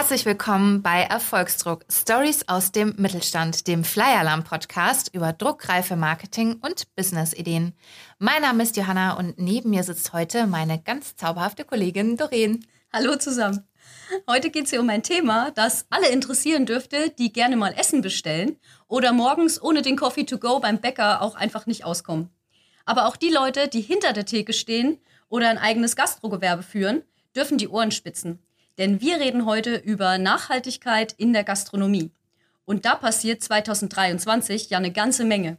Herzlich willkommen bei Erfolgsdruck Stories aus dem Mittelstand, dem Flyalarm Podcast über druckreife Marketing und Business-Ideen. Mein Name ist Johanna und neben mir sitzt heute meine ganz zauberhafte Kollegin Doreen. Hallo zusammen. Heute geht es hier um ein Thema, das alle interessieren dürfte, die gerne mal Essen bestellen oder morgens ohne den Coffee to go beim Bäcker auch einfach nicht auskommen. Aber auch die Leute, die hinter der Theke stehen oder ein eigenes Gastrogewerbe führen, dürfen die Ohren spitzen. Denn wir reden heute über Nachhaltigkeit in der Gastronomie. Und da passiert 2023 ja eine ganze Menge.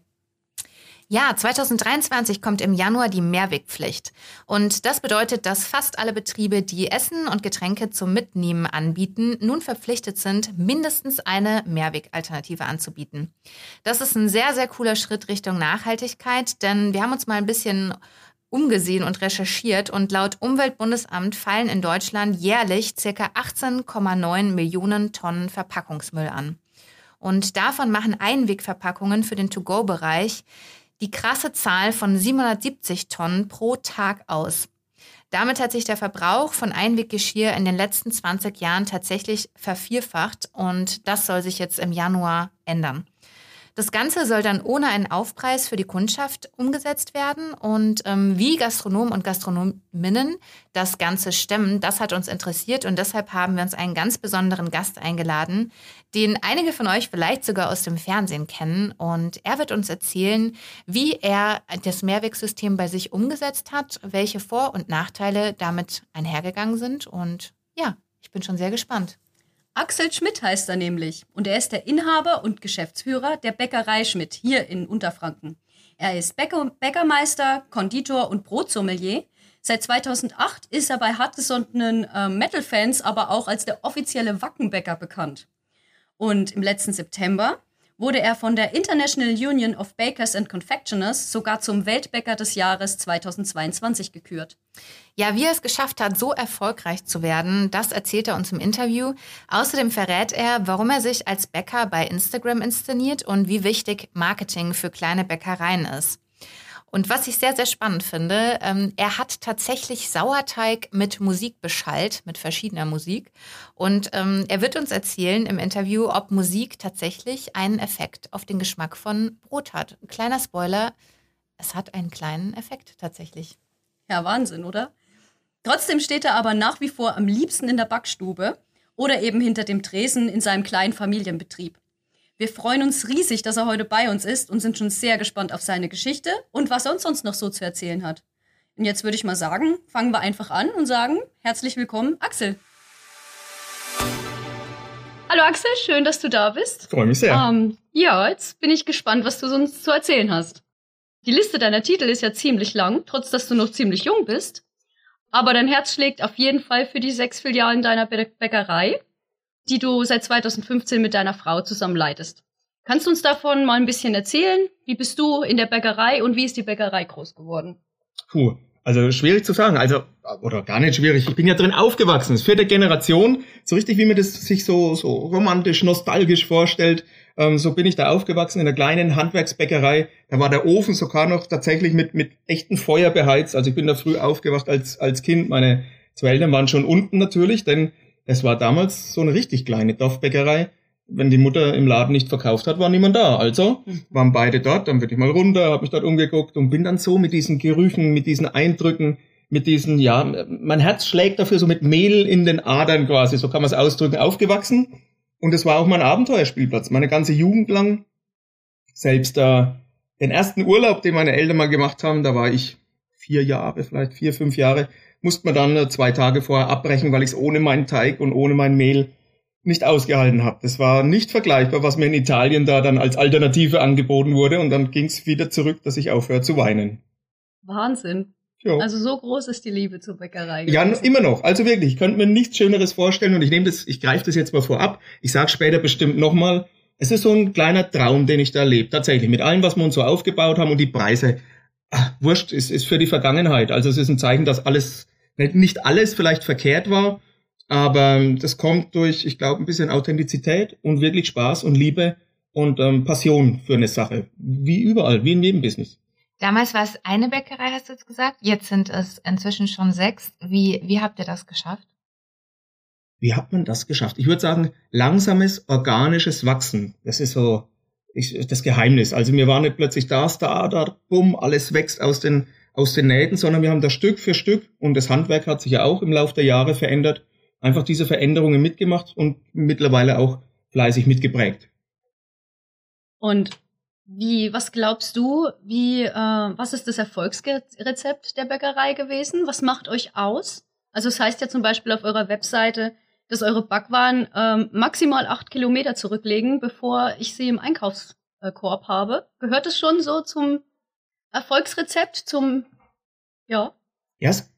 Ja, 2023 kommt im Januar die Mehrwegpflicht. Und das bedeutet, dass fast alle Betriebe, die Essen und Getränke zum Mitnehmen anbieten, nun verpflichtet sind, mindestens eine Mehrwegalternative anzubieten. Das ist ein sehr, sehr cooler Schritt Richtung Nachhaltigkeit, denn wir haben uns mal ein bisschen umgesehen und recherchiert und laut Umweltbundesamt fallen in Deutschland jährlich ca. 18,9 Millionen Tonnen Verpackungsmüll an. Und davon machen Einwegverpackungen für den To-Go-Bereich die krasse Zahl von 770 Tonnen pro Tag aus. Damit hat sich der Verbrauch von Einweggeschirr in den letzten 20 Jahren tatsächlich vervierfacht und das soll sich jetzt im Januar ändern. Das Ganze soll dann ohne einen Aufpreis für die Kundschaft umgesetzt werden. Und ähm, wie Gastronomen und Gastronominnen das Ganze stemmen, das hat uns interessiert. Und deshalb haben wir uns einen ganz besonderen Gast eingeladen, den einige von euch vielleicht sogar aus dem Fernsehen kennen. Und er wird uns erzählen, wie er das Mehrwegsystem bei sich umgesetzt hat, welche Vor- und Nachteile damit einhergegangen sind. Und ja, ich bin schon sehr gespannt. Axel Schmidt heißt er nämlich und er ist der Inhaber und Geschäftsführer der Bäckerei Schmidt hier in Unterfranken. Er ist Bäcker, Bäckermeister, Konditor und Brotsommelier. Seit 2008 ist er bei hartgesonnenen äh, Metal-Fans aber auch als der offizielle Wackenbäcker bekannt. Und im letzten September wurde er von der International Union of Bakers and Confectioners sogar zum Weltbäcker des Jahres 2022 gekürt. Ja, wie er es geschafft hat, so erfolgreich zu werden, das erzählt er uns im Interview. Außerdem verrät er, warum er sich als Bäcker bei Instagram inszeniert und wie wichtig Marketing für kleine Bäckereien ist. Und was ich sehr, sehr spannend finde, ähm, er hat tatsächlich Sauerteig mit Musik beschallt, mit verschiedener Musik. Und ähm, er wird uns erzählen im Interview, ob Musik tatsächlich einen Effekt auf den Geschmack von Brot hat. Ein kleiner Spoiler, es hat einen kleinen Effekt tatsächlich. Ja, Wahnsinn, oder? Trotzdem steht er aber nach wie vor am liebsten in der Backstube oder eben hinter dem Tresen in seinem kleinen Familienbetrieb. Wir freuen uns riesig, dass er heute bei uns ist und sind schon sehr gespannt auf seine Geschichte und was er uns sonst noch so zu erzählen hat. Und jetzt würde ich mal sagen, fangen wir einfach an und sagen, herzlich willkommen, Axel. Hallo Axel, schön, dass du da bist. Freue mich sehr. Ähm, ja, jetzt bin ich gespannt, was du uns zu erzählen hast. Die Liste deiner Titel ist ja ziemlich lang, trotz dass du noch ziemlich jung bist. Aber dein Herz schlägt auf jeden Fall für die sechs Filialen deiner Bäckerei die du seit 2015 mit deiner Frau zusammen leitest. Kannst du uns davon mal ein bisschen erzählen? Wie bist du in der Bäckerei und wie ist die Bäckerei groß geworden? Puh, also schwierig zu sagen. Also, oder gar nicht schwierig. Ich bin ja drin aufgewachsen. Das vierte Generation. So richtig, wie man das sich so, so romantisch, nostalgisch vorstellt. Ähm, so bin ich da aufgewachsen in einer kleinen Handwerksbäckerei. Da war der Ofen sogar noch tatsächlich mit, mit echten Feuer beheizt. Also ich bin da früh aufgewacht als, als Kind. Meine zwei Eltern waren schon unten natürlich, denn es war damals so eine richtig kleine Dorfbäckerei. Wenn die Mutter im Laden nicht verkauft hat, war niemand da. Also hm. waren beide dort, dann bin ich mal runter, habe mich dort umgeguckt und bin dann so mit diesen Gerüchen, mit diesen Eindrücken, mit diesen, ja, mein Herz schlägt dafür so mit Mehl in den Adern quasi, so kann man es ausdrücken, aufgewachsen. Und es war auch mein Abenteuerspielplatz, meine ganze Jugend lang. Selbst äh, den ersten Urlaub, den meine Eltern mal gemacht haben, da war ich vier Jahre, vielleicht vier, fünf Jahre, musste man dann äh, zwei Tage vorher abbrechen, weil ich es ohne meinen Teig und ohne mein Mehl nicht ausgehalten habe. Das war nicht vergleichbar, was mir in Italien da dann als Alternative angeboten wurde. Und dann ging es wieder zurück, dass ich aufhöre zu weinen. Wahnsinn. Jo. Also so groß ist die Liebe zur Bäckerei. Ja, immer noch. Also wirklich, ich könnte mir nichts Schöneres vorstellen und ich nehme das, ich greife das jetzt mal vorab. Ich sage später bestimmt nochmal, es ist so ein kleiner Traum, den ich da erlebe. Tatsächlich, mit allem, was wir uns so aufgebaut haben und die Preise. Ach, wurscht, ist, ist für die Vergangenheit. Also es ist ein Zeichen, dass alles nicht alles vielleicht verkehrt war, aber das kommt durch, ich glaube, ein bisschen Authentizität und wirklich Spaß und Liebe und ähm, Passion für eine Sache. Wie überall, wie in jedem Business. Damals war es eine Bäckerei, hast du jetzt gesagt. Jetzt sind es inzwischen schon sechs. Wie, wie habt ihr das geschafft? wie hat man das geschafft? Ich würde sagen, langsames, organisches Wachsen. Das ist so ich, das Geheimnis. Also wir waren nicht plötzlich da, da, da, bumm, alles wächst aus den, aus den Nähten, sondern wir haben da Stück für Stück und das Handwerk hat sich ja auch im Laufe der Jahre verändert, einfach diese Veränderungen mitgemacht und mittlerweile auch fleißig mitgeprägt. Und wie, was glaubst du, wie, äh, was ist das Erfolgsrezept der Bäckerei gewesen? Was macht euch aus? Also es heißt ja zum Beispiel auf eurer Webseite, dass eure Backwaren ähm, maximal acht Kilometer zurücklegen, bevor ich sie im Einkaufskorb habe. Gehört es schon so zum Erfolgsrezept, zum, ja? Ja, es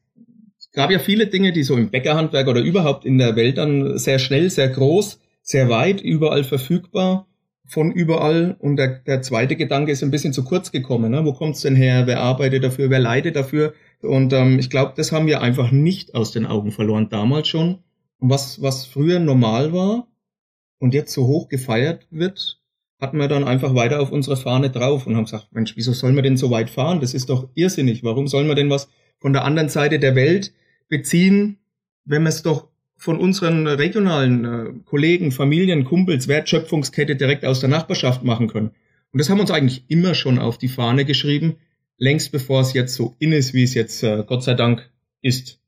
gab ja viele Dinge, die so im Bäckerhandwerk oder überhaupt in der Welt dann sehr schnell, sehr groß, sehr weit, überall verfügbar, von überall. Und der, der zweite Gedanke ist ein bisschen zu kurz gekommen. Ne? Wo kommt's denn her? Wer arbeitet dafür? Wer leidet dafür? Und ähm, ich glaube, das haben wir einfach nicht aus den Augen verloren, damals schon. Und was, was früher normal war und jetzt so hoch gefeiert wird, hatten wir dann einfach weiter auf unsere Fahne drauf und haben gesagt, Mensch, wieso sollen wir denn so weit fahren? Das ist doch irrsinnig. Warum sollen wir denn was von der anderen Seite der Welt beziehen, wenn wir es doch von unseren regionalen äh, Kollegen, Familien, Kumpels, Wertschöpfungskette direkt aus der Nachbarschaft machen können? Und das haben wir uns eigentlich immer schon auf die Fahne geschrieben, längst bevor es jetzt so in ist, wie es jetzt äh, Gott sei Dank ist.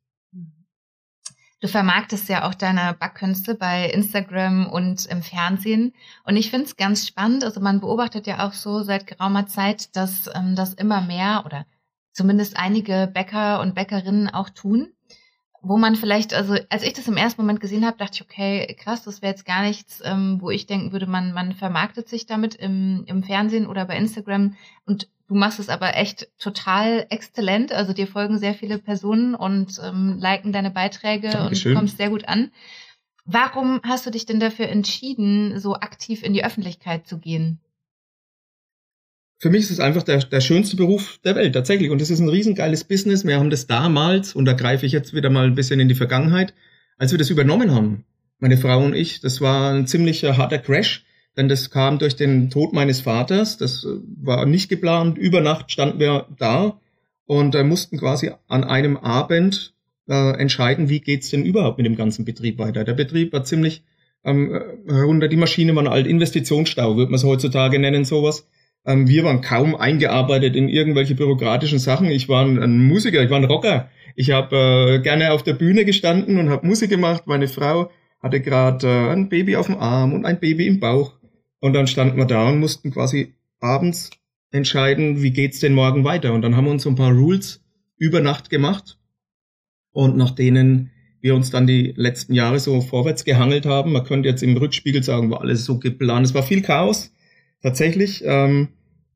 Du vermarktest ja auch deine Backkünste bei Instagram und im Fernsehen. Und ich finde es ganz spannend. Also man beobachtet ja auch so seit geraumer Zeit, dass ähm, das immer mehr oder zumindest einige Bäcker und Bäckerinnen auch tun. Wo man vielleicht, also als ich das im ersten Moment gesehen habe, dachte ich, okay, krass, das wäre jetzt gar nichts, ähm, wo ich denken würde, man, man vermarktet sich damit im, im Fernsehen oder bei Instagram. Und Du machst es aber echt total exzellent. Also dir folgen sehr viele Personen und ähm, liken deine Beiträge Dankeschön. und kommst sehr gut an. Warum hast du dich denn dafür entschieden, so aktiv in die Öffentlichkeit zu gehen? Für mich ist es einfach der, der schönste Beruf der Welt, tatsächlich. Und es ist ein riesengeiles Business. Wir haben das damals, und da greife ich jetzt wieder mal ein bisschen in die Vergangenheit, als wir das übernommen haben, meine Frau und ich, das war ein ziemlich harter Crash denn das kam durch den Tod meines Vaters. Das äh, war nicht geplant. Über Nacht standen wir da und äh, mussten quasi an einem Abend äh, entscheiden, wie geht's denn überhaupt mit dem ganzen Betrieb weiter. Der Betrieb war ziemlich ähm, runter. Die Maschine war ein alt Investitionsstau, würde man es heutzutage nennen, sowas. Ähm, wir waren kaum eingearbeitet in irgendwelche bürokratischen Sachen. Ich war ein, ein Musiker, ich war ein Rocker. Ich habe äh, gerne auf der Bühne gestanden und habe Musik gemacht. Meine Frau hatte gerade äh, ein Baby auf dem Arm und ein Baby im Bauch. Und dann standen wir da und mussten quasi abends entscheiden, wie geht's denn morgen weiter. Und dann haben wir uns so ein paar Rules über Nacht gemacht und nach denen wir uns dann die letzten Jahre so vorwärts gehangelt haben. Man könnte jetzt im Rückspiegel sagen, war alles so geplant. Es war viel Chaos, tatsächlich. Ähm,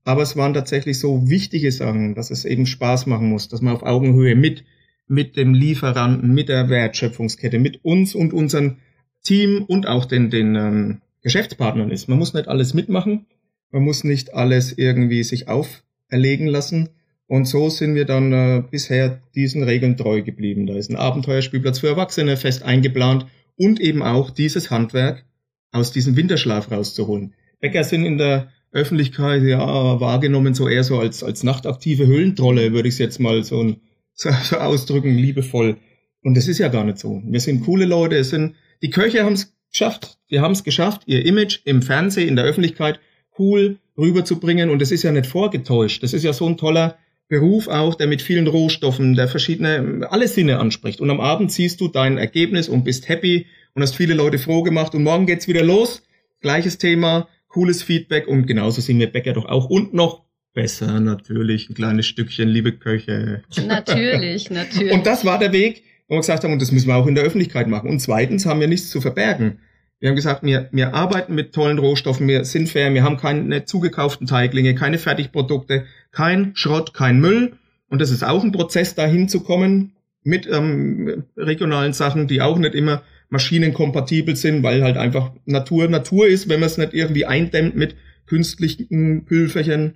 aber es waren tatsächlich so wichtige Sachen, dass es eben Spaß machen muss, dass man auf Augenhöhe mit, mit dem Lieferanten, mit der Wertschöpfungskette, mit uns und unserem Team und auch den, den ähm, Geschäftspartnern ist. Man muss nicht alles mitmachen, man muss nicht alles irgendwie sich auferlegen lassen. Und so sind wir dann äh, bisher diesen Regeln treu geblieben. Da ist ein Abenteuerspielplatz für Erwachsene fest eingeplant und eben auch dieses Handwerk aus diesem Winterschlaf rauszuholen. Bäcker sind in der Öffentlichkeit ja wahrgenommen so eher so als, als nachtaktive Höhlentrolle, würde ich es jetzt mal so, so, so ausdrücken, liebevoll. Und das ist ja gar nicht so. Wir sind coole Leute, es sind, die Köche haben es geschafft. Die haben es geschafft, ihr Image im Fernsehen, in der Öffentlichkeit cool rüberzubringen. Und das ist ja nicht vorgetäuscht. Das ist ja so ein toller Beruf auch, der mit vielen Rohstoffen, der verschiedene, alle Sinne anspricht. Und am Abend siehst du dein Ergebnis und bist happy und hast viele Leute froh gemacht. Und morgen geht's wieder los. Gleiches Thema, cooles Feedback. Und genauso sind wir Bäcker doch auch. Und noch besser natürlich, ein kleines Stückchen, liebe Köche. Natürlich, natürlich. Und das war der Weg, wo wir gesagt haben, und das müssen wir auch in der Öffentlichkeit machen. Und zweitens haben wir nichts zu verbergen. Wir haben gesagt, wir, wir arbeiten mit tollen Rohstoffen, wir sind fair, wir haben keine zugekauften Teiglinge, keine Fertigprodukte, kein Schrott, kein Müll. Und das ist auch ein Prozess, dahin zu kommen mit ähm, regionalen Sachen, die auch nicht immer maschinenkompatibel sind, weil halt einfach Natur Natur ist, wenn man es nicht irgendwie eindämmt mit künstlichen Pülferchen.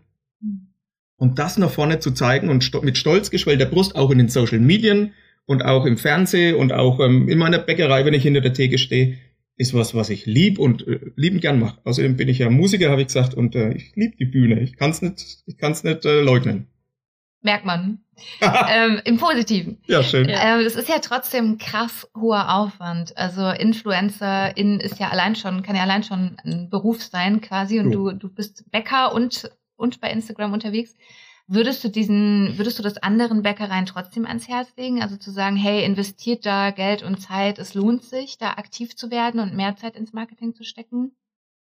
Und das nach vorne zu zeigen und sto mit stolz geschwellter Brust auch in den Social Medien und auch im Fernsehen und auch ähm, in meiner Bäckerei, wenn ich hinter der Theke stehe, ist was, was ich lieb und äh, liebend gern mache. Außerdem bin ich ja Musiker, habe ich gesagt, und äh, ich liebe die Bühne. Ich kann es nicht, ich kann's nicht äh, leugnen. Merkt man. ähm, Im Positiven. Ja, schön. Ähm, das ist ja trotzdem krass hoher Aufwand. Also Influencer in ist ja allein schon, kann ja allein schon ein Beruf sein quasi und du, du bist Bäcker und, und bei Instagram unterwegs. Würdest du diesen, würdest du das anderen Bäckereien trotzdem ans Herz legen? Also zu sagen, hey, investiert da Geld und Zeit, es lohnt sich, da aktiv zu werden und mehr Zeit ins Marketing zu stecken?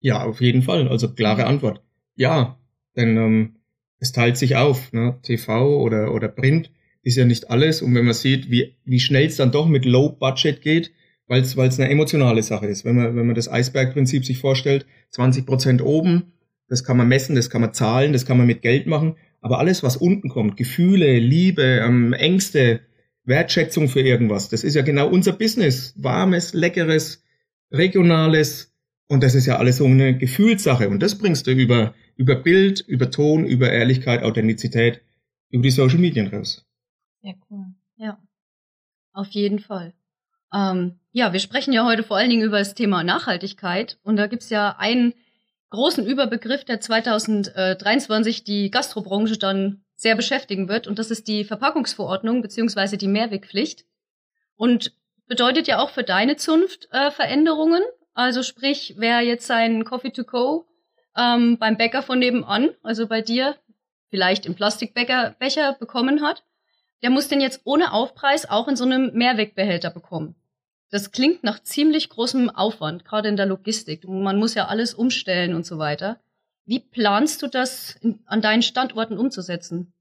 Ja, auf jeden Fall. Also klare Antwort. Ja, denn ähm, es teilt sich auf. Ne? TV oder, oder Print ist ja nicht alles. Und wenn man sieht, wie, wie schnell es dann doch mit Low Budget geht, weil es eine emotionale Sache ist. Wenn man, wenn man das Eisbergprinzip sich vorstellt, 20 Prozent oben, das kann man messen, das kann man zahlen, das kann man mit Geld machen. Aber alles, was unten kommt, Gefühle, Liebe, ähm, Ängste, Wertschätzung für irgendwas, das ist ja genau unser Business. Warmes, leckeres, regionales. Und das ist ja alles so eine Gefühlssache. Und das bringst du über, über Bild, über Ton, über Ehrlichkeit, Authentizität, über die Social Medien raus. Ja, cool. Ja, auf jeden Fall. Ähm, ja, wir sprechen ja heute vor allen Dingen über das Thema Nachhaltigkeit. Und da gibt's ja einen großen Überbegriff, der 2023 die Gastrobranche dann sehr beschäftigen wird. Und das ist die Verpackungsverordnung beziehungsweise die Mehrwegpflicht. Und bedeutet ja auch für deine Zunft äh, Veränderungen. Also sprich, wer jetzt seinen Coffee to go ähm, beim Bäcker von nebenan, also bei dir, vielleicht im Plastikbecher Becher bekommen hat, der muss den jetzt ohne Aufpreis auch in so einem Mehrwegbehälter bekommen. Das klingt nach ziemlich großem Aufwand, gerade in der Logistik. Man muss ja alles umstellen und so weiter. Wie planst du das in, an deinen Standorten umzusetzen?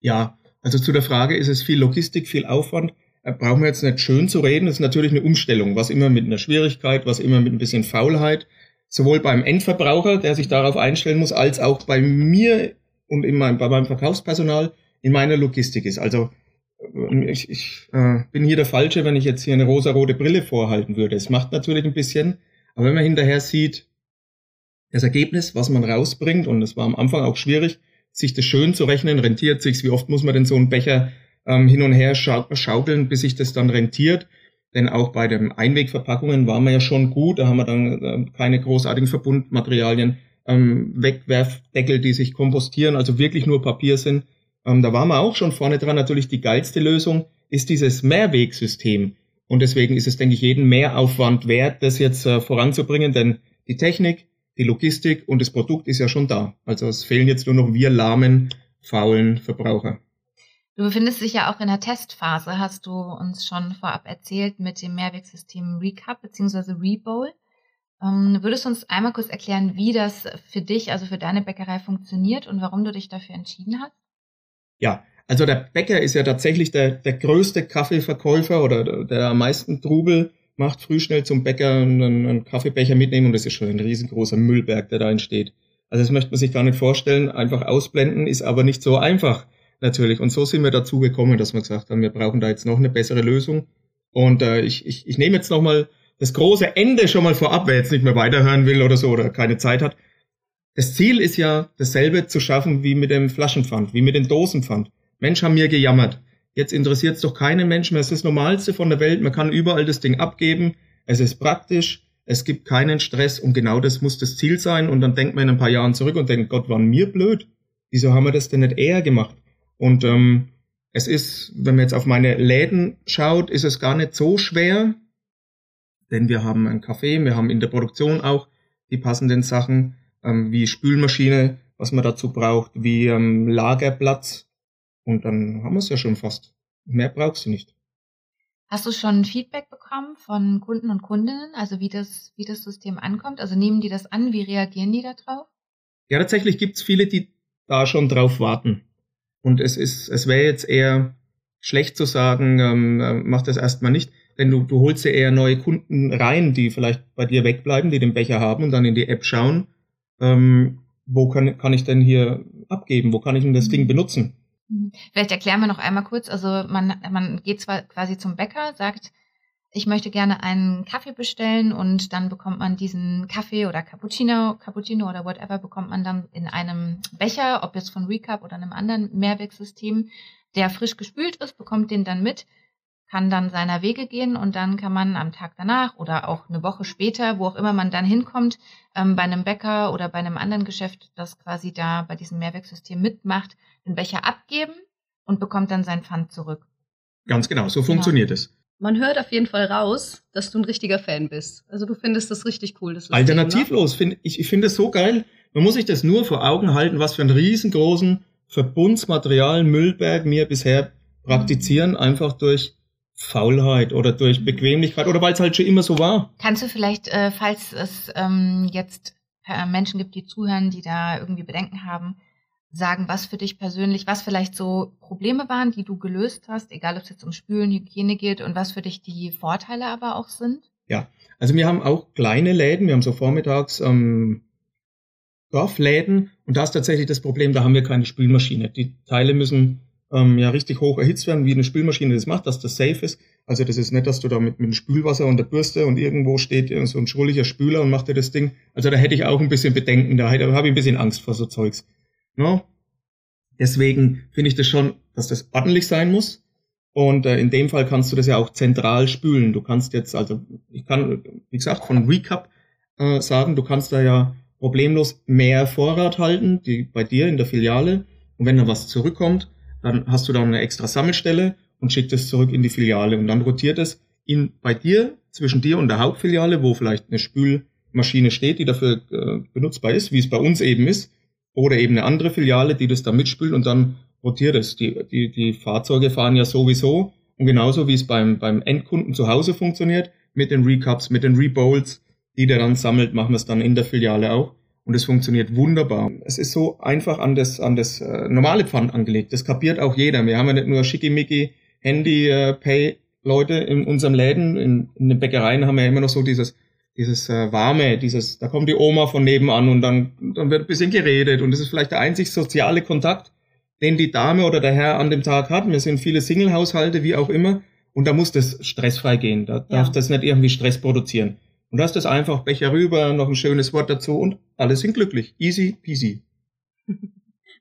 Ja, also zu der Frage, ist es viel Logistik, viel Aufwand? Äh, brauchen wir jetzt nicht schön zu reden, das ist natürlich eine Umstellung, was immer mit einer Schwierigkeit, was immer mit ein bisschen Faulheit, sowohl beim Endverbraucher, der sich darauf einstellen muss, als auch bei mir und in meinem, bei meinem Verkaufspersonal in meiner Logistik ist. Also äh, ich, ich äh, bin hier der Falsche, wenn ich jetzt hier eine rosarote Brille vorhalten würde. Es macht natürlich ein bisschen, aber wenn man hinterher sieht, das Ergebnis, was man rausbringt, und es war am Anfang auch schwierig, sich das schön zu rechnen, rentiert sich's, wie oft muss man denn so einen Becher ähm, hin und her schau schaukeln, bis sich das dann rentiert. Denn auch bei den Einwegverpackungen waren wir ja schon gut, da haben wir dann äh, keine großartigen Verbundmaterialien, ähm, Wegwerfdeckel, die sich kompostieren, also wirklich nur Papier sind. Ähm, da waren wir auch schon vorne dran. Natürlich die geilste Lösung ist dieses Mehrwegsystem. Und deswegen ist es, denke ich, jeden Mehraufwand wert, das jetzt äh, voranzubringen, denn die Technik, die Logistik und das Produkt ist ja schon da. Also es fehlen jetzt nur noch wir lahmen, faulen Verbraucher. Du befindest dich ja auch in der Testphase, hast du uns schon vorab erzählt, mit dem Mehrwegsystem Recap bzw. Rebowl. Ähm, würdest du uns einmal kurz erklären, wie das für dich, also für deine Bäckerei funktioniert und warum du dich dafür entschieden hast? Ja, also der Bäcker ist ja tatsächlich der, der größte Kaffeeverkäufer oder der, der am meisten Trubel macht, früh schnell zum Bäcker einen, einen Kaffeebecher mitnehmen und das ist schon ein riesengroßer Müllberg, der da entsteht. Also das möchte man sich gar nicht vorstellen, einfach ausblenden ist aber nicht so einfach natürlich. Und so sind wir dazu gekommen, dass wir gesagt haben, wir brauchen da jetzt noch eine bessere Lösung. Und äh, ich, ich, ich nehme jetzt nochmal das große Ende schon mal vorab, wer jetzt nicht mehr weiterhören will oder so oder keine Zeit hat. Das Ziel ist ja, dasselbe zu schaffen wie mit dem Flaschenpfand, wie mit dem Dosenpfand. Mensch, haben mir gejammert. Jetzt interessiert es doch keinen Menschen mehr. Es ist das Normalste von der Welt. Man kann überall das Ding abgeben. Es ist praktisch. Es gibt keinen Stress. Und genau das muss das Ziel sein. Und dann denkt man in ein paar Jahren zurück und denkt, Gott, waren wir blöd. Wieso haben wir das denn nicht eher gemacht? Und ähm, es ist, wenn man jetzt auf meine Läden schaut, ist es gar nicht so schwer. Denn wir haben ein Café, wir haben in der Produktion auch die passenden Sachen, ähm, wie Spülmaschine, was man dazu braucht, wie ähm, Lagerplatz. Und dann haben wir es ja schon fast. Mehr brauchst du nicht. Hast du schon Feedback bekommen von Kunden und Kundinnen, also wie das, wie das System ankommt? Also nehmen die das an, wie reagieren die da drauf? Ja, tatsächlich gibt's viele, die da schon drauf warten. Und es ist, es wäre jetzt eher schlecht zu sagen, ähm, äh, mach das erstmal nicht, denn du, du holst ja eher neue Kunden rein, die vielleicht bei dir wegbleiben, die den Becher haben und dann in die App schauen, ähm, wo kann, kann ich denn hier abgeben, wo kann ich denn das Ding benutzen? Mhm. Vielleicht erklären wir noch einmal kurz. Also man, man geht zwar quasi zum Bäcker, sagt, ich möchte gerne einen Kaffee bestellen und dann bekommt man diesen Kaffee oder Cappuccino, Cappuccino oder whatever bekommt man dann in einem Becher, ob jetzt von Recap oder einem anderen Mehrwegsystem, der frisch gespült ist, bekommt den dann mit, kann dann seiner Wege gehen und dann kann man am Tag danach oder auch eine Woche später, wo auch immer man dann hinkommt, ähm, bei einem Bäcker oder bei einem anderen Geschäft, das quasi da bei diesem Mehrwegsystem mitmacht, den Becher abgeben und bekommt dann sein Pfand zurück. Ganz genau, so funktioniert es. Man hört auf jeden Fall raus, dass du ein richtiger Fan bist. Also du findest das richtig cool. Das System, Alternativlos. Ne? Find, ich ich finde es so geil. Man muss sich das nur vor Augen halten, was für einen riesengroßen Verbundsmaterial Müllberg mir bisher praktizieren, einfach durch Faulheit oder durch Bequemlichkeit oder weil es halt schon immer so war. Kannst du vielleicht, äh, falls es ähm, jetzt äh, Menschen gibt, die zuhören, die da irgendwie Bedenken haben, sagen, was für dich persönlich, was vielleicht so Probleme waren, die du gelöst hast, egal ob es jetzt um Spülen, Hygiene geht und was für dich die Vorteile aber auch sind? Ja, also wir haben auch kleine Läden, wir haben so vormittags ähm, Dorfläden und da ist tatsächlich das Problem, da haben wir keine Spülmaschine. Die Teile müssen ähm, ja richtig hoch erhitzt werden, wie eine Spülmaschine das macht, dass das safe ist. Also das ist nicht, dass du da mit, mit dem Spülwasser und der Bürste und irgendwo steht so ein schrulliger Spüler und macht dir das Ding. Also da hätte ich auch ein bisschen Bedenken, da, da habe ich ein bisschen Angst vor so Zeugs. No? Deswegen finde ich das schon, dass das ordentlich sein muss. Und äh, in dem Fall kannst du das ja auch zentral spülen. Du kannst jetzt, also ich kann, wie gesagt, von Recap äh, sagen, du kannst da ja problemlos mehr Vorrat halten, die bei dir in der Filiale. Und wenn da was zurückkommt, dann hast du da eine extra Sammelstelle und schickt es zurück in die Filiale. Und dann rotiert es in, bei dir, zwischen dir und der Hauptfiliale, wo vielleicht eine Spülmaschine steht, die dafür äh, benutzbar ist, wie es bei uns eben ist, oder eben eine andere Filiale, die das da mitspült und dann rotiert es. Die, die, die Fahrzeuge fahren ja sowieso und genauso wie es beim, beim Endkunden zu Hause funktioniert, mit den Recups, mit den Rebowls, die der dann sammelt, machen wir es dann in der Filiale auch. Und es funktioniert wunderbar. Es ist so einfach an das, an das äh, normale Pfand angelegt. Das kapiert auch jeder. Wir haben ja nicht nur schickimicki Handy-Pay-Leute äh, in unserem Läden. In, in den Bäckereien haben wir ja immer noch so dieses dieses äh, warme, dieses, da kommt die Oma von nebenan und dann, dann wird ein bisschen geredet und das ist vielleicht der einzig soziale Kontakt, den die Dame oder der Herr an dem Tag hat. Wir sind viele Single-Haushalte, wie auch immer, und da muss das stressfrei gehen. Da ja. darf das nicht irgendwie Stress produzieren. Und da ist das einfach Becher rüber, noch ein schönes Wort dazu und alle sind glücklich. Easy peasy.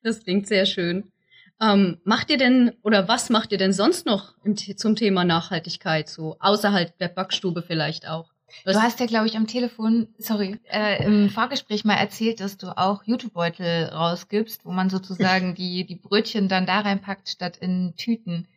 Das klingt sehr schön. Ähm, macht ihr denn oder was macht ihr denn sonst noch im, zum Thema Nachhaltigkeit, so außerhalb der Backstube vielleicht auch? Du hast ja, glaube ich, am Telefon, sorry, äh, im Vorgespräch mal erzählt, dass du auch Jutebeutel rausgibst, wo man sozusagen die, die Brötchen dann da reinpackt statt in Tüten.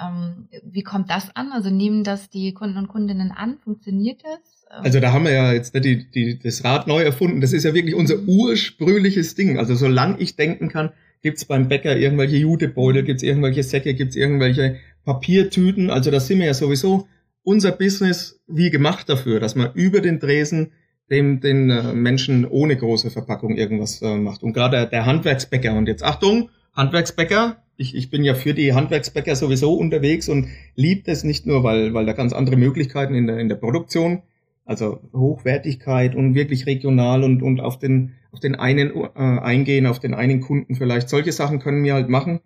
Ähm, wie kommt das an? Also nehmen das die Kunden und Kundinnen an? Funktioniert das? Ähm also da haben wir ja jetzt nicht die, die, das Rad neu erfunden. Das ist ja wirklich unser ursprüngliches Ding. Also solange ich denken kann, gibt's beim Bäcker irgendwelche Jutebeutel, gibt's irgendwelche Säcke, gibt's irgendwelche Papiertüten. Also da sind wir ja sowieso unser Business wie gemacht dafür, dass man über den Dresen dem den äh, Menschen ohne große Verpackung irgendwas äh, macht. Und gerade der, Handwerksbäcker, und jetzt Achtung, Handwerksbäcker, ich, ich bin ja für die Handwerksbäcker sowieso unterwegs und liebt es nicht nur, weil, weil da ganz andere Möglichkeiten in der, in der Produktion, also Hochwertigkeit und wirklich regional und, und auf den, auf den einen äh, eingehen, auf den einen Kunden vielleicht. Solche Sachen können wir halt machen.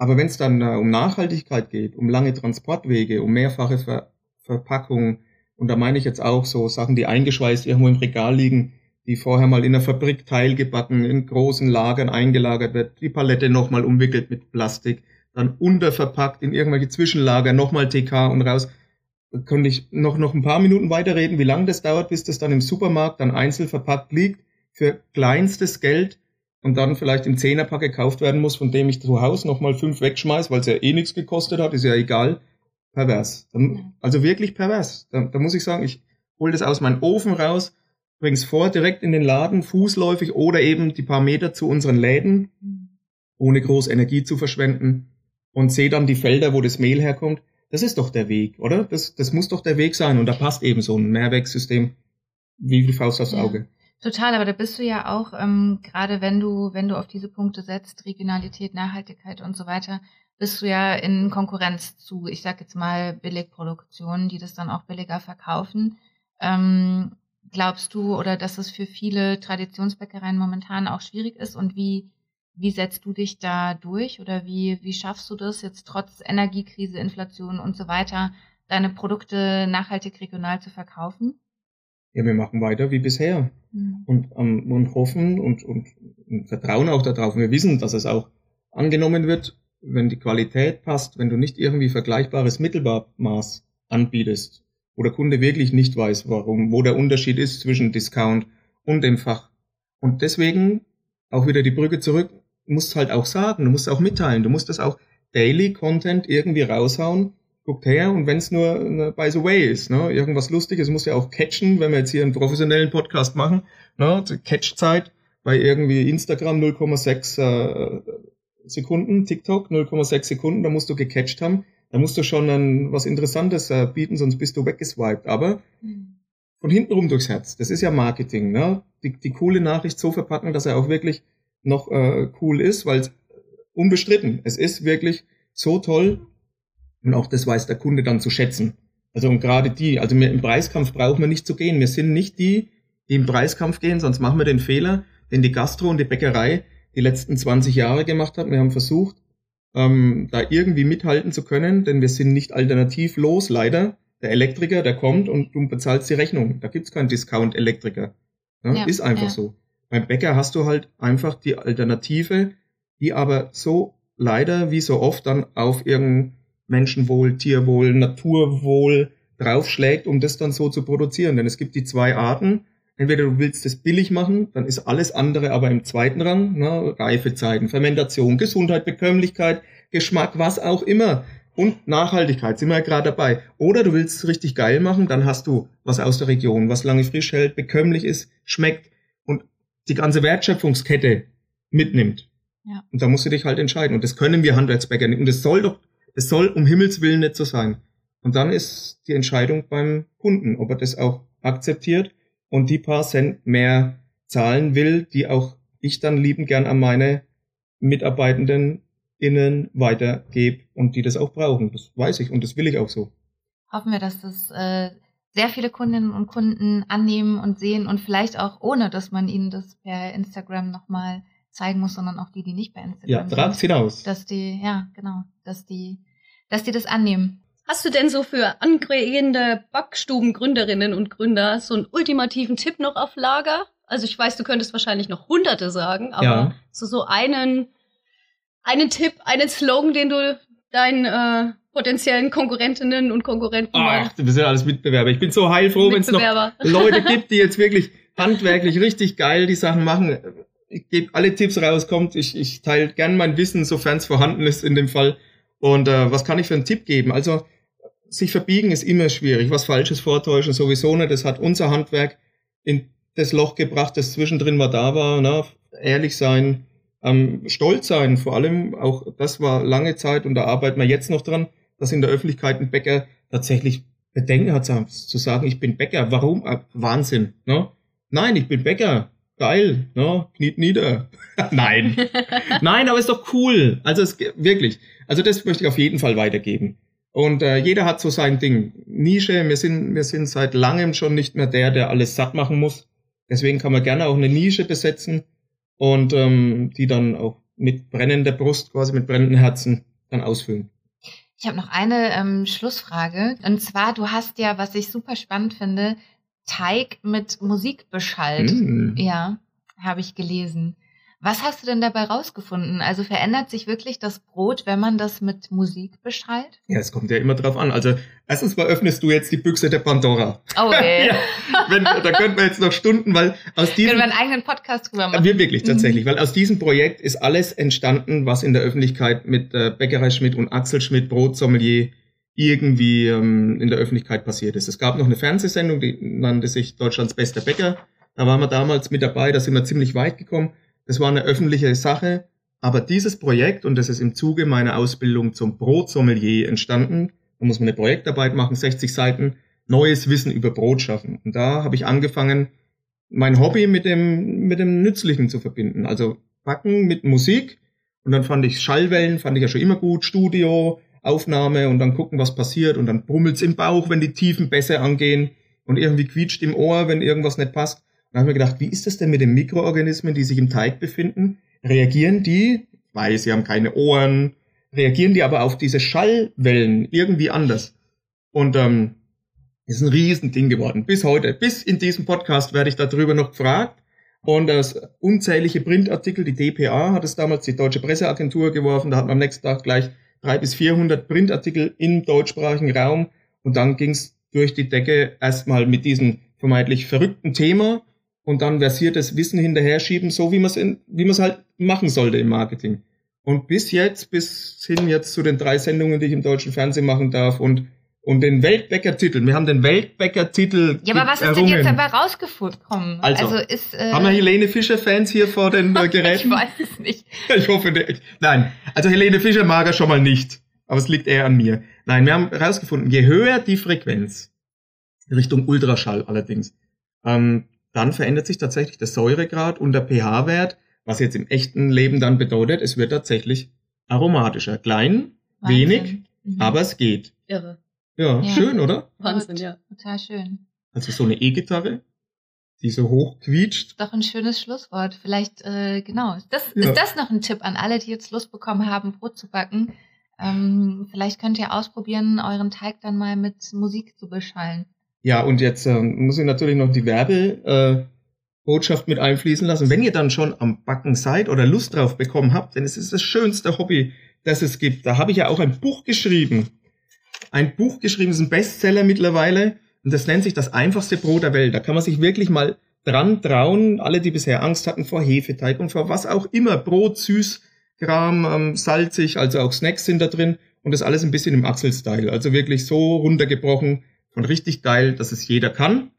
Aber wenn es dann äh, um Nachhaltigkeit geht, um lange Transportwege, um mehrfache Ver Verpackung. Und da meine ich jetzt auch so Sachen, die eingeschweißt irgendwo im Regal liegen, die vorher mal in der Fabrik teilgebacken, in großen Lagern eingelagert wird, die Palette nochmal umwickelt mit Plastik, dann unterverpackt in irgendwelche Zwischenlager, nochmal TK und raus. Da könnte ich noch, noch ein paar Minuten weiterreden, wie lange das dauert, bis das dann im Supermarkt dann einzeln verpackt liegt, für kleinstes Geld und dann vielleicht im Zehnerpack gekauft werden muss, von dem ich zu Hause nochmal fünf wegschmeiß, weil es ja eh nichts gekostet hat, ist ja egal pervers. Also wirklich pervers. Da, da muss ich sagen, ich hole das aus meinem Ofen raus, bring's vor direkt in den Laden, fußläufig oder eben die paar Meter zu unseren Läden, ohne groß Energie zu verschwenden und sehe dann die Felder, wo das Mehl herkommt. Das ist doch der Weg, oder? Das, das muss doch der Weg sein und da passt eben so ein Mehrwegsystem wie die Faust aufs Auge. Total, aber da bist du ja auch, ähm, gerade wenn du, wenn du auf diese Punkte setzt, Regionalität, Nachhaltigkeit und so weiter, bist du ja in Konkurrenz zu, ich sag jetzt mal, Billigproduktionen, die das dann auch billiger verkaufen. Ähm, glaubst du oder dass es für viele Traditionsbäckereien momentan auch schwierig ist und wie, wie setzt du dich da durch oder wie, wie schaffst du das jetzt trotz Energiekrise, Inflation und so weiter, deine Produkte nachhaltig regional zu verkaufen? Ja, wir machen weiter wie bisher mhm. und, um, und hoffen und, und, und vertrauen auch darauf. Wir wissen, dass es auch angenommen wird wenn die Qualität passt, wenn du nicht irgendwie vergleichbares Mittelmaß anbietest, wo der Kunde wirklich nicht weiß, warum, wo der Unterschied ist zwischen Discount und dem Fach. Und deswegen auch wieder die Brücke zurück, musst halt auch sagen, du musst auch mitteilen, du musst das auch Daily Content irgendwie raushauen. Guckt her und wenn es nur eine by the way ist, ne, irgendwas Lustiges, muss ja auch catchen, wenn wir jetzt hier einen professionellen Podcast machen, ne, Catchzeit bei irgendwie Instagram 0,6 äh, Sekunden, TikTok 0,6 Sekunden, da musst du gecatcht haben, da musst du schon ein, was Interessantes äh, bieten, sonst bist du weggeswiped. Aber mhm. von hinten rum durchs Herz, das ist ja Marketing, ne? Die, die coole Nachricht so verpacken, dass er auch wirklich noch äh, cool ist, weil unbestritten, es ist wirklich so toll und auch das weiß der Kunde dann zu schätzen. Also und gerade die, also wir, im Preiskampf brauchen wir nicht zu gehen. Wir sind nicht die, die im Preiskampf gehen, sonst machen wir den Fehler, den die Gastro und die Bäckerei die letzten 20 Jahre gemacht hat. Wir haben versucht, ähm, da irgendwie mithalten zu können, denn wir sind nicht alternativlos, leider. Der Elektriker, der kommt und du bezahlst die Rechnung. Da gibt's keinen Discount-Elektriker. Ja, ja, ist einfach ja. so. Beim Bäcker hast du halt einfach die Alternative, die aber so leider wie so oft dann auf irgendein Menschenwohl, Tierwohl, Naturwohl draufschlägt, um das dann so zu produzieren. Denn es gibt die zwei Arten. Entweder du willst es billig machen, dann ist alles andere aber im zweiten Rang, ne? Reifezeiten, Fermentation, Gesundheit, Bekömmlichkeit, Geschmack, was auch immer. Und Nachhaltigkeit, sind wir ja gerade dabei. Oder du willst es richtig geil machen, dann hast du was aus der Region, was lange frisch hält, bekömmlich ist, schmeckt und die ganze Wertschöpfungskette mitnimmt. Ja. Und da musst du dich halt entscheiden. Und das können wir Handwerksbäcker nicht. Und das soll doch, das soll um Himmels Willen nicht so sein. Und dann ist die Entscheidung beim Kunden, ob er das auch akzeptiert und die paar Cent mehr zahlen will, die auch ich dann lieben gern an meine Mitarbeitenden innen weitergebe und die das auch brauchen. Das weiß ich und das will ich auch so. Hoffen wir, dass das äh, sehr viele Kundinnen und Kunden annehmen und sehen und vielleicht auch ohne, dass man ihnen das per Instagram nochmal zeigen muss, sondern auch die, die nicht bei Instagram ja, sind. Ja, trag's hinaus. Dass die, ja, genau, dass die, dass die das annehmen. Hast du denn so für angehende Backstubengründerinnen und Gründer so einen ultimativen Tipp noch auf Lager? Also ich weiß, du könntest wahrscheinlich noch hunderte sagen, aber ja. so, so einen, einen Tipp, einen Slogan, den du deinen äh, potenziellen Konkurrentinnen und Konkurrenten Ach, bist ja alles Mitbewerber. Ich bin so heilfroh, wenn es noch Leute gibt, die jetzt wirklich handwerklich richtig geil die Sachen machen. Ich gebe alle Tipps raus, kommt, ich, ich teile gern mein Wissen, sofern es vorhanden ist in dem Fall. Und äh, was kann ich für einen Tipp geben? Also sich verbiegen ist immer schwierig. Was Falsches vortäuschen sowieso nicht. Das hat unser Handwerk in das Loch gebracht, das zwischendrin mal da war. Ne? Ehrlich sein, ähm, stolz sein. Vor allem auch das war lange Zeit und da arbeiten wir jetzt noch dran, dass in der Öffentlichkeit ein Bäcker tatsächlich Bedenken hat, zu sagen, ich bin Bäcker. Warum? Ah, Wahnsinn. Ne? Nein, ich bin Bäcker. Geil, ne? Kniet nieder. Nein. Nein, aber ist doch cool. Also es wirklich. Also das möchte ich auf jeden Fall weitergeben. Und äh, jeder hat so sein Ding. Nische, wir sind, wir sind seit langem schon nicht mehr der, der alles satt machen muss. Deswegen kann man gerne auch eine Nische besetzen und ähm, die dann auch mit brennender Brust, quasi mit brennenden Herzen dann ausfüllen. Ich habe noch eine ähm, Schlussfrage. Und zwar, du hast ja, was ich super spannend finde, Teig mit Musik beschallt. Mm. Ja, habe ich gelesen. Was hast du denn dabei rausgefunden? Also verändert sich wirklich das Brot, wenn man das mit Musik beschallt? Ja, es kommt ja immer drauf an. Also erstens mal öffnest du jetzt die Büchse der Pandora. Okay. ja, wenn, da könnten wir jetzt noch Stunden, weil aus diesem... Können wir einen eigenen Podcast drüber machen. Wir wirklich, tatsächlich. Mhm. Weil aus diesem Projekt ist alles entstanden, was in der Öffentlichkeit mit äh, Bäckerei Schmidt und Axel Schmidt, Brotsommelier, irgendwie ähm, in der Öffentlichkeit passiert ist. Es gab noch eine Fernsehsendung, die nannte sich Deutschlands bester Bäcker. Da waren wir damals mit dabei, da sind wir ziemlich weit gekommen. Das war eine öffentliche Sache, aber dieses Projekt, und das ist im Zuge meiner Ausbildung zum Brotsommelier entstanden, da muss man eine Projektarbeit machen, 60 Seiten, neues Wissen über Brot schaffen. Und da habe ich angefangen, mein Hobby mit dem, mit dem Nützlichen zu verbinden. Also Backen mit Musik. Und dann fand ich Schallwellen, fand ich ja schon immer gut, Studio, Aufnahme und dann gucken, was passiert. Und dann brummelt's im Bauch, wenn die Tiefen besser angehen und irgendwie quietscht im Ohr, wenn irgendwas nicht passt. Dann habe ich mir gedacht, wie ist das denn mit den Mikroorganismen, die sich im Teig befinden? Reagieren die, weil sie haben keine Ohren, reagieren die aber auf diese Schallwellen irgendwie anders? Und ähm, ist ein Riesending geworden. Bis heute, bis in diesem Podcast werde ich darüber noch gefragt. Und das unzählige Printartikel, die DPA hat es damals die Deutsche Presseagentur geworfen, da hat man am nächsten Tag gleich drei bis vierhundert Printartikel im deutschsprachigen Raum. Und dann ging es durch die Decke erstmal mit diesem vermeintlich verrückten Thema und dann versiertes Wissen hinterher schieben, so wie man wie man es halt machen sollte im Marketing. Und bis jetzt, bis hin jetzt zu den drei Sendungen, die ich im deutschen Fernsehen machen darf und und den Weltbäcker-Titel. Wir haben den Weltbäcker-Titel. Ja, aber was ist denn jetzt dabei rausgekommen? Also, also ist, äh, haben wir Helene Fischer-Fans hier vor den äh, Geräten? ich weiß es nicht. ich hoffe nicht. Nein, also Helene Fischer mag er schon mal nicht. Aber es liegt eher an mir. Nein, wir haben herausgefunden, je höher die Frequenz, Richtung Ultraschall allerdings, ähm, dann verändert sich tatsächlich der Säuregrad und der pH-Wert, was jetzt im echten Leben dann bedeutet, es wird tatsächlich aromatischer. Klein, Wahnsinn. wenig, mhm. aber es geht. Irre. Ja, ja, schön, oder? Wahnsinn, ja. Total schön. Also so eine E-Gitarre, die so hoch quietscht. Doch ein schönes Schlusswort. Vielleicht, äh, genau. Ist das, ja. ist das noch ein Tipp an alle, die jetzt Lust bekommen haben, Brot zu backen? Ähm, vielleicht könnt ihr ausprobieren, euren Teig dann mal mit Musik zu beschallen. Ja, und jetzt äh, muss ich natürlich noch die Werbebotschaft äh, mit einfließen lassen. Wenn ihr dann schon am Backen seid oder Lust drauf bekommen habt, denn es ist das schönste Hobby, das es gibt. Da habe ich ja auch ein Buch geschrieben ein Buch geschrieben, ist ein Bestseller mittlerweile. Und das nennt sich das einfachste Brot der Welt. Da kann man sich wirklich mal dran trauen. Alle, die bisher Angst hatten vor Hefeteig und vor was auch immer, Brot, Süßkram, ähm, salzig, also auch Snacks sind da drin. Und das alles ein bisschen im Axel-Style. Also wirklich so runtergebrochen und richtig geil, dass es jeder kann.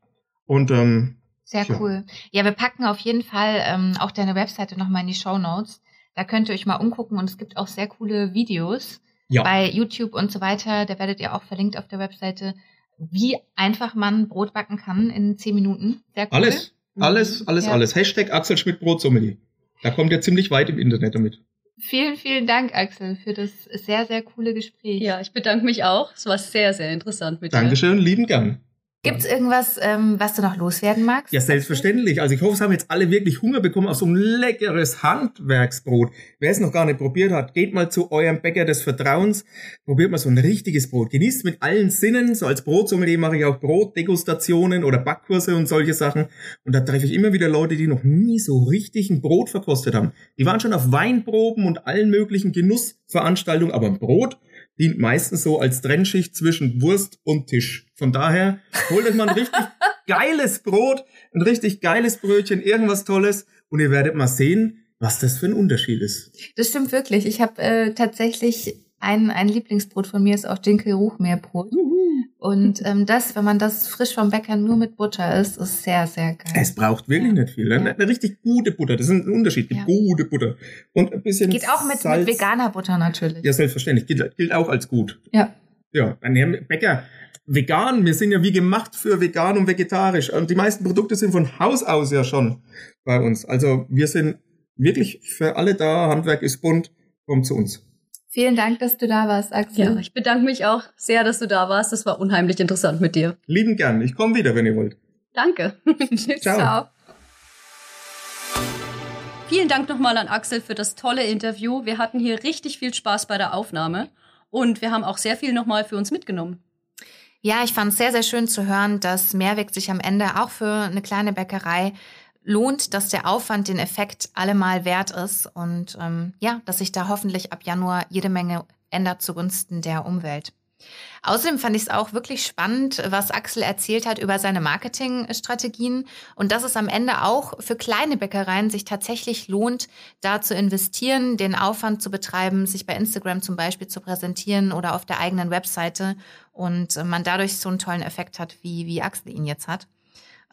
Und ähm, sehr ja. cool. Ja, wir packen auf jeden Fall ähm, auch deine Webseite nochmal in die Show Notes. Da könnt ihr euch mal umgucken und es gibt auch sehr coole Videos ja. bei YouTube und so weiter. Da werdet ihr auch verlinkt auf der Webseite, wie einfach man Brot backen kann in zehn Minuten. Sehr cool. Alles, alles, alles, ja. alles. Hashtag Axel Schmidt Brotsommelier. Da kommt ihr ziemlich weit im Internet damit. Vielen, vielen Dank, Axel, für das sehr, sehr coole Gespräch. Ja, ich bedanke mich auch. Es war sehr, sehr interessant mit Dankeschön, dir. Dankeschön, lieben gern. Gibt es irgendwas, ähm, was du noch loswerden magst? Ja, selbstverständlich. Also ich hoffe, es haben jetzt alle wirklich Hunger bekommen auf so ein leckeres Handwerksbrot. Wer es noch gar nicht probiert hat, geht mal zu eurem Bäcker des Vertrauens, probiert mal so ein richtiges Brot. Genießt mit allen Sinnen. So als Brotsommelier mache ich auch Brotdegustationen oder Backkurse und solche Sachen. Und da treffe ich immer wieder Leute, die noch nie so richtig ein Brot verkostet haben. Die waren schon auf Weinproben und allen möglichen Genussveranstaltungen, aber ein Brot dient meistens so als Trennschicht zwischen Wurst und Tisch. Von daher holt euch mal ein richtig geiles Brot, ein richtig geiles Brötchen, irgendwas Tolles und ihr werdet mal sehen, was das für ein Unterschied ist. Das stimmt wirklich. Ich habe äh, tatsächlich ein, ein Lieblingsbrot von mir ist auch Dinkel Ruchmeerbrot. Und ähm, das, wenn man das frisch vom Bäcker nur mit Butter isst, ist sehr, sehr geil. Es braucht wirklich ja. nicht viel. Eine, eine, richtig gute Butter. Das ist ein Unterschied. Ja. Gute Butter. Und ein bisschen Geht auch mit, mit veganer Butter natürlich. Ja, selbstverständlich. Gilt, gilt auch als gut. Ja. Ja, dann Bäcker, vegan. Wir sind ja wie gemacht für vegan und vegetarisch. Und die meisten Produkte sind von Haus aus ja schon bei uns. Also wir sind wirklich für alle da. Handwerk ist bunt. Kommt zu uns. Vielen Dank, dass du da warst, Axel. Ja, ich bedanke mich auch sehr, dass du da warst. Das war unheimlich interessant mit dir. Lieben gern. Ich komme wieder, wenn ihr wollt. Danke. Ciao. Ciao. Vielen Dank nochmal an Axel für das tolle Interview. Wir hatten hier richtig viel Spaß bei der Aufnahme und wir haben auch sehr viel nochmal für uns mitgenommen. Ja, ich fand es sehr, sehr schön zu hören, dass Mehrweg sich am Ende auch für eine kleine Bäckerei lohnt, dass der Aufwand den Effekt allemal wert ist und ähm, ja, dass sich da hoffentlich ab Januar jede Menge ändert zugunsten der Umwelt. Außerdem fand ich es auch wirklich spannend, was Axel erzählt hat über seine Marketingstrategien und dass es am Ende auch für kleine Bäckereien sich tatsächlich lohnt, da zu investieren, den Aufwand zu betreiben, sich bei Instagram zum Beispiel zu präsentieren oder auf der eigenen Webseite und man dadurch so einen tollen Effekt hat, wie, wie Axel ihn jetzt hat.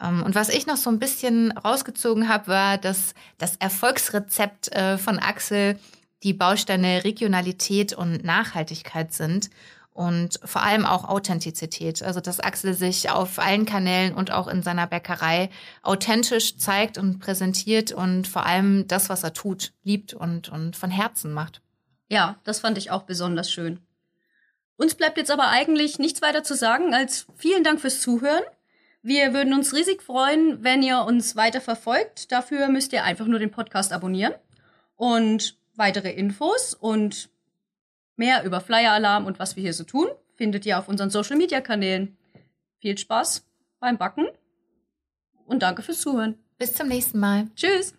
Ähm, und was ich noch so ein bisschen rausgezogen habe, war, dass das Erfolgsrezept äh, von Axel die Bausteine Regionalität und Nachhaltigkeit sind und vor allem auch Authentizität. Also dass Axel sich auf allen Kanälen und auch in seiner Bäckerei authentisch zeigt und präsentiert und vor allem das, was er tut, liebt und, und von Herzen macht. Ja, das fand ich auch besonders schön. Uns bleibt jetzt aber eigentlich nichts weiter zu sagen als vielen Dank fürs Zuhören. Wir würden uns riesig freuen, wenn ihr uns weiter verfolgt. Dafür müsst ihr einfach nur den Podcast abonnieren. Und weitere Infos und mehr über Flyer Alarm und was wir hier so tun, findet ihr auf unseren Social Media Kanälen. Viel Spaß beim Backen und danke fürs Zuhören. Bis zum nächsten Mal. Tschüss.